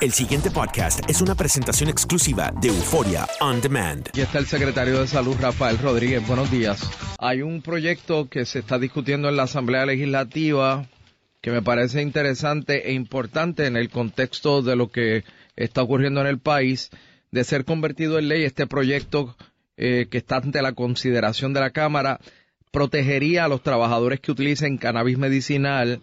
El siguiente podcast es una presentación exclusiva de Euforia On Demand. Aquí está el secretario de Salud, Rafael Rodríguez. Buenos días. Hay un proyecto que se está discutiendo en la Asamblea Legislativa que me parece interesante e importante en el contexto de lo que está ocurriendo en el país, de ser convertido en ley. Este proyecto eh, que está ante la consideración de la Cámara protegería a los trabajadores que utilicen cannabis medicinal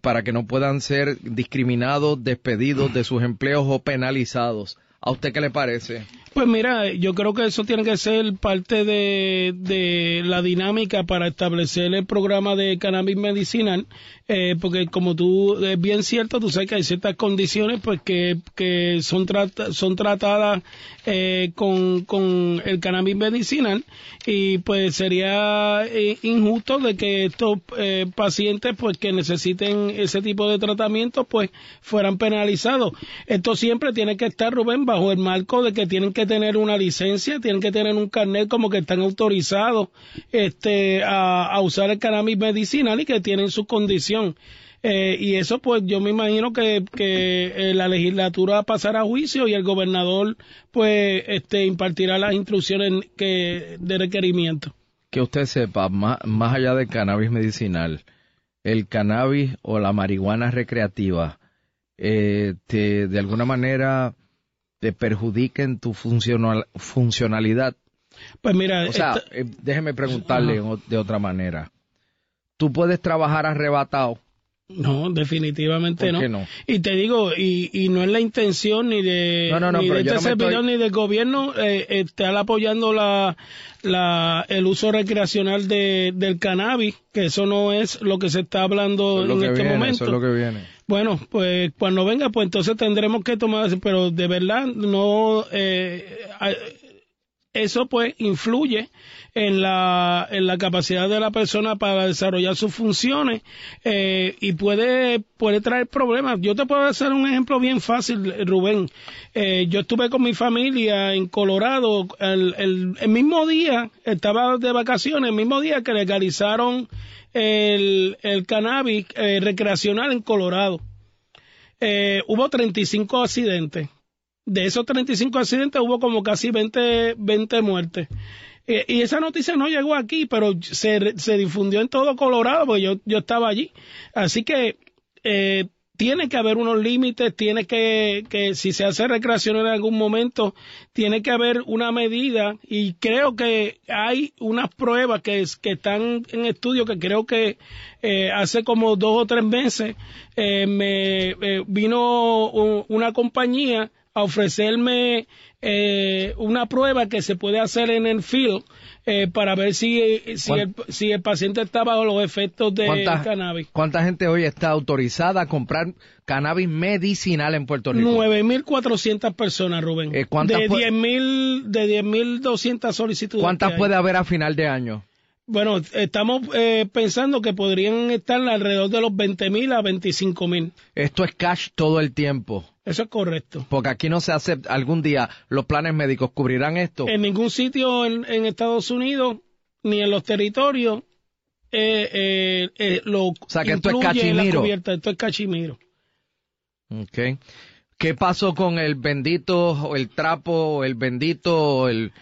para que no puedan ser discriminados, despedidos de sus empleos o penalizados. ¿A usted qué le parece? Pues mira, yo creo que eso tiene que ser parte de, la dinámica para establecer el programa de cannabis medicinal, eh, porque como tú, es bien cierto, tú sabes que hay ciertas condiciones pues que, son, trata- son tratadas eh, con, con el cannabis medicinal y pues sería eh, injusto de que estos eh, pacientes pues que necesiten ese tipo de tratamiento pues fueran penalizados. Esto siempre tiene que estar, Rubén, bajo el marco de que tienen que tener una licencia, tienen que tener un carnet como que están autorizados este, a, usar el cannabis medicinal y que tienen su condición. Eh, y eso pues yo me imagino que, que eh, la legislatura pasará a juicio y el gobernador pues este impartirá las instrucciones que de requerimiento. Que usted sepa, más, allá del cannabis medicinal, el cannabis o la marihuana recreativa, eh, de alguna manera te perjudiquen tu funcional, funcionalidad. Pues mira, O sea, esta- eh, déjeme preguntarle de otra manera. Tú puedes trabajar arrebatado. No, definitivamente ¿Por no. Y te digo, y, y no es la intención ni de, No, no, no, ni de este servidor estoy- ni del gobierno eh, estar apoyando la, la, el uso recreacional de, del cannabis, que eso no es lo que se está hablando es en este viene, momento. eso es lo que viene. Bueno, pues cuando venga, pues entonces tendremos que tomar, pero de verdad no, eh, eso pues influye en la, en la capacidad de la persona para desarrollar sus funciones eh, y puede, puede traer problemas. Yo te puedo hacer un ejemplo bien fácil, Rubén. Eh, yo estuve con mi familia en Colorado el, el, mismo día, estaba de vacaciones, el mismo día que legalizaron el, el cannabis eh, recreacional en Colorado. Hubo 35 accidentes. De esos 35 accidentes hubo como casi 20, 20 muertes. Eh, y esa noticia no llegó aquí, pero se, se difundió en todo Colorado, porque yo, yo estaba allí. Así que eh, tiene que haber unos límites, tiene que, que si se hace recreación en algún momento, tiene que haber una medida y creo que hay unas pruebas que, que están en estudio que creo que eh, hace como dos o tres meses me vino una compañía a ofrecerme eh, una prueba que se puede hacer en el field eh, para ver si, si el, si, el, paciente está bajo los efectos de cannabis. ¿Cuánta gente hoy está autorizada a comprar cannabis medicinal en Puerto Rico? 9.400 personas, Rubén. Eh, de 10.000 de 10.200 solicitudes. ¿Cuántas puede haber a final de año? Bueno, estamos eh, pensando que podrían estar alrededor de los 20.000 a 25.000. Esto es cash todo el tiempo. Eso es correcto. Porque aquí no se hace algún día los planes médicos cubrirán esto. En ningún sitio en, Estados Unidos ni en los territorios eh, eh, eh lo o sea, que esto es cachimiro. Esto es cachimiro. Okay. ¿Qué pasó con el bendito, el trapo, el bendito, el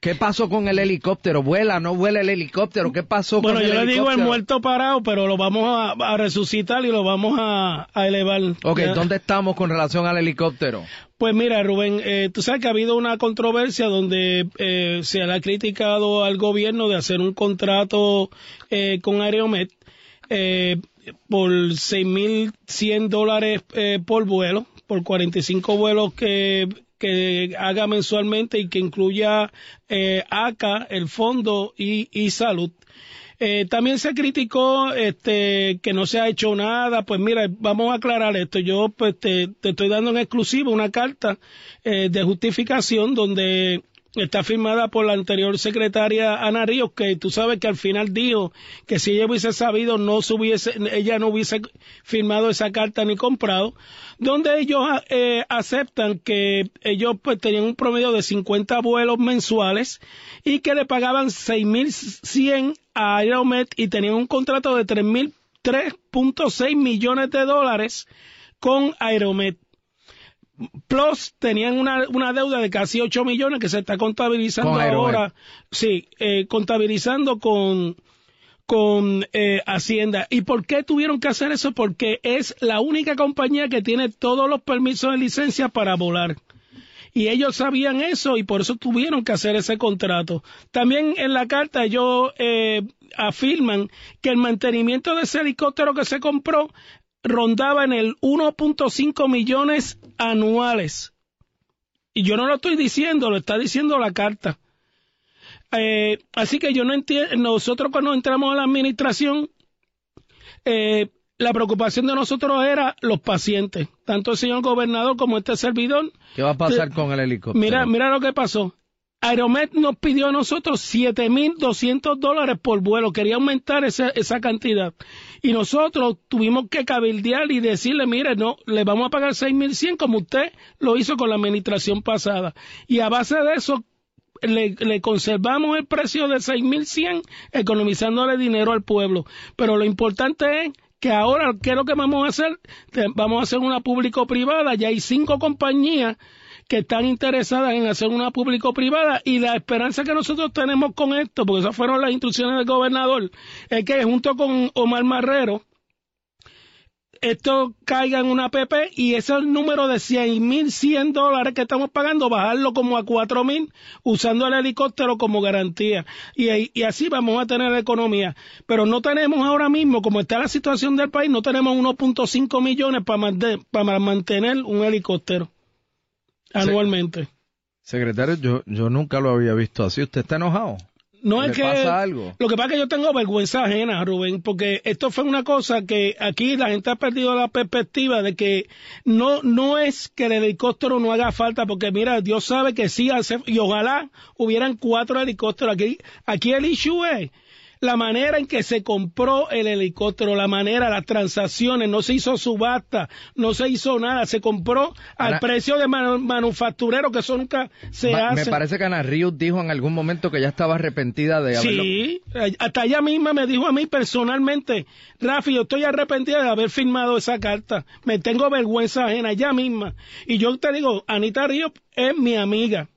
¿Qué pasó con el helicóptero? ¿Vuela, no vuela el helicóptero? ¿Qué pasó con el helicóptero? Bueno, yo le digo el muerto parado, pero lo vamos a, resucitar y lo vamos a, elevar. Ok, ¿dónde estamos con relación al helicóptero? Pues mira, Rubén, eh, tú sabes que ha habido una controversia donde eh, se le ha criticado al gobierno de hacer un contrato eh, con Aeromet eh, por 6.100 dólares eh, por vuelo, por 45 vuelos que que haga mensualmente y que incluya eh, ACA, el fondo y, y salud. Eh, también se criticó este, que no se ha hecho nada. Pues mira, vamos a aclarar esto. Yo pues, te, estoy dando en exclusivo una carta eh, de justificación donde está firmada por la anterior secretaria Ana Ríos, que tú sabes que al final dijo que si ella hubiese sabido, no hubiese, ella no hubiese firmado esa carta ni comprado donde ellos eh, aceptan que ellos pues tenían un promedio de 50 vuelos mensuales y que le pagaban 6.100 a Aeromet y tenían un contrato de 3.6 millones de dólares con Aeromet. Plus tenían una, una, deuda de casi 8 millones que se está contabilizando ahora, sí, eh, contabilizando con, con eh, Hacienda. ¿Y por qué tuvieron que hacer eso? Porque es la única compañía que tiene todos los permisos de licencia para volar. Y ellos sabían eso y por eso tuvieron que hacer ese contrato. También en la carta ellos eh, afirman que el mantenimiento de ese helicóptero que se compró rondaba en el 1.5 millones anuales. Y yo no lo estoy diciendo, lo está diciendo la carta. Eh, así que yo no entiendo, nosotros cuando entramos a la administración, eh, la preocupación de nosotros era los pacientes, tanto el señor gobernador como este servidor. ¿Qué va a pasar con el helicóptero? Mira, mira lo que pasó. Aeromet nos pidió a nosotros 7.200 dólares por vuelo, quería aumentar esa, cantidad. Y nosotros tuvimos que cabildear y decirle, mire, no, le vamos a pagar 6.100 como usted lo hizo con la administración pasada. Y a base de eso le, conservamos el precio de 6.100 economizándole dinero al pueblo. Pero lo importante es que ahora, ¿qué es lo que vamos a hacer? Vamos a hacer una público-privada. Ya hay cinco compañías que están interesadas en hacer una público-privada y la esperanza que nosotros tenemos con esto, porque esas fueron las instrucciones del gobernador, es que junto con Omar Marrero, esto caiga en una PP y ese número de 100 dólares que estamos pagando, bajarlo como a 4 mil usando el helicóptero como garantía. Y, así vamos a tener economía. Pero no tenemos ahora mismo, como está la situación del país, no tenemos 1.5 millones para mantener un helicóptero anualmente. Secretario, yo, yo nunca lo había visto así. ¿Usted está enojado? No es que lo que pasa es que yo tengo vergüenza ajena, Rubén, porque esto fue una cosa que aquí la gente ha perdido la perspectiva de que no no es que el helicóptero no haga falta, porque mira, Dios sabe que sí hace y ojalá hubieran cuatro helicópteros aquí. Aquí el issue es la manera en que se compró el helicóptero, la manera, las transacciones, no se hizo subasta, no se hizo nada, se compró al precio de manufacturero, que eso nunca se hace. Me parece que Ana Ríos dijo en algún momento que ya estaba arrepentida de haberlo... Sí, hasta ella misma me dijo a mí personalmente, Rafi, yo estoy arrepentida de haber firmado esa carta, me tengo vergüenza ajena, ella misma. Y yo te digo, Anita Ríos es mi amiga,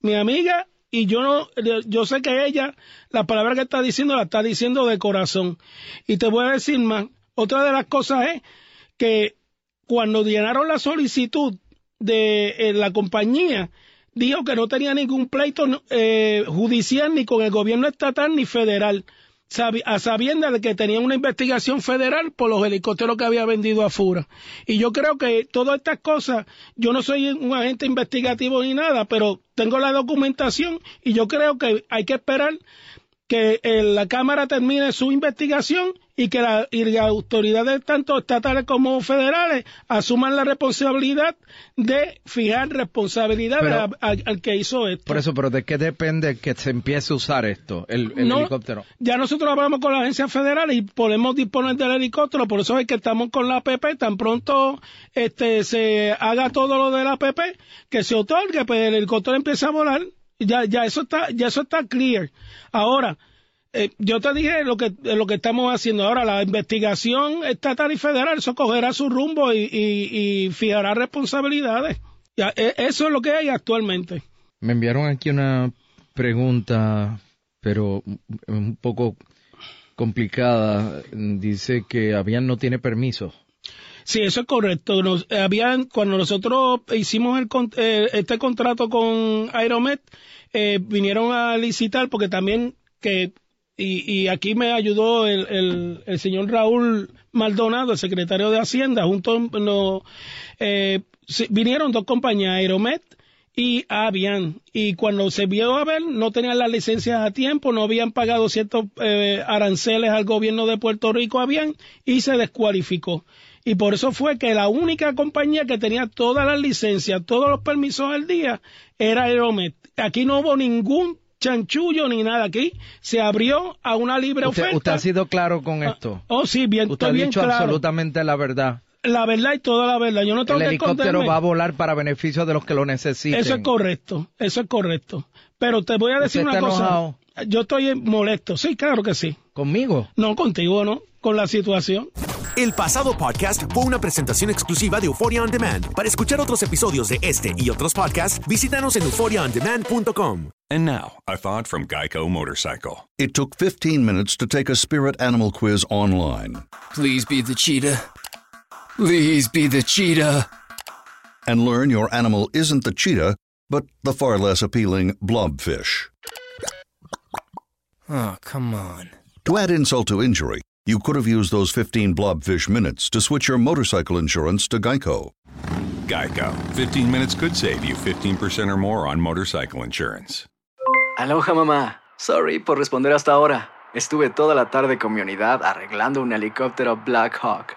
mi amiga y yo no, yo sé que ella, la palabra que está diciendo la está diciendo de corazón. Y te voy a decir más, otra de las cosas es que cuando llenaron la solicitud de eh, la compañía, dijo que no tenía ningún pleito eh, judicial ni con el gobierno estatal ni federal, a sabiendas de que tenía una investigación federal por los helicópteros que había vendido a Fura. Y yo creo que todas estas cosas, yo no soy un agente investigativo ni nada, pero tengo la documentación y yo creo que hay que esperar que eh, la Cámara termine su investigación y que la, y las autoridades tanto estatales como federales asuman la responsabilidad de fijar responsabilidad al, que hizo esto. Por eso, pero ¿de qué depende que se empiece a usar esto, el, helicóptero? Ya nosotros hablamos con la agencia federal y podemos disponer del helicóptero, por eso es que estamos con la APP, tan pronto este se haga todo lo de la APP, que se otorgue, pues el helicóptero empieza a volar ya, ya eso está, ya eso está clear. Ahora, eh, yo te dije lo que, lo que estamos haciendo ahora, la investigación estatal y federal, eso cogerá su rumbo y, y, fijará responsabilidades. Ya, e, eso es lo que hay actualmente. Me enviaron aquí una pregunta, pero un poco complicada. Dice que Avian no tiene permiso. Sí, eso es correcto. Nos, habían, cuando nosotros hicimos el, eh, este contrato con Aeromet, eh, vinieron a licitar porque también que y, aquí me ayudó el, el, señor Raúl Maldonado, el secretario de Hacienda, junto no, eh, vinieron dos compañías, Aeromet y Avian, y cuando se vio a ver, no tenían las licencias a tiempo, no habían pagado ciertos eh, aranceles al gobierno de Puerto Rico, Avian, y se descualificó. Y por eso fue que la única compañía que tenía todas las licencias, todos los permisos al día, era Aeromet. Aquí no hubo ningún chanchullo ni nada aquí. Se abrió a una libre oferta. ¿Usted ha sido claro con ah, esto? oh, sí, bien, usted ha dicho absolutamente la verdad. La verdad y toda la verdad. Yo no tengo El helicóptero va a volar para beneficio de los que lo necesiten. Eso es correcto, eso es correcto. Pero te voy a decir una cosa. Yo estoy molesto. Sí, claro que sí. ¿Conmigo? No, contigo no. Con la situación. El pasado podcast fue una presentación exclusiva de Euphoria On Demand. Para escuchar otros episodios de este y otros podcasts, visítanos en euphoriaondemand.com. And now, a thought from Geico Motorcycle. It took 15 minutes to take a spirit animal quiz online. Please be the cheetah. Please be the cheetah. And learn your animal isn't the cheetah, but the far less appealing blobfish. Oh, come on. To add insult to injury, you could have used those 15 blobfish minutes to switch your motorcycle insurance to Geico. Geico. 15 minutes could save you 15% or more on motorcycle insurance. Aloha, mamá. Sorry por responder hasta ahora. Estuve toda la tarde con mi unidad arreglando un helicóptero Black Hawk.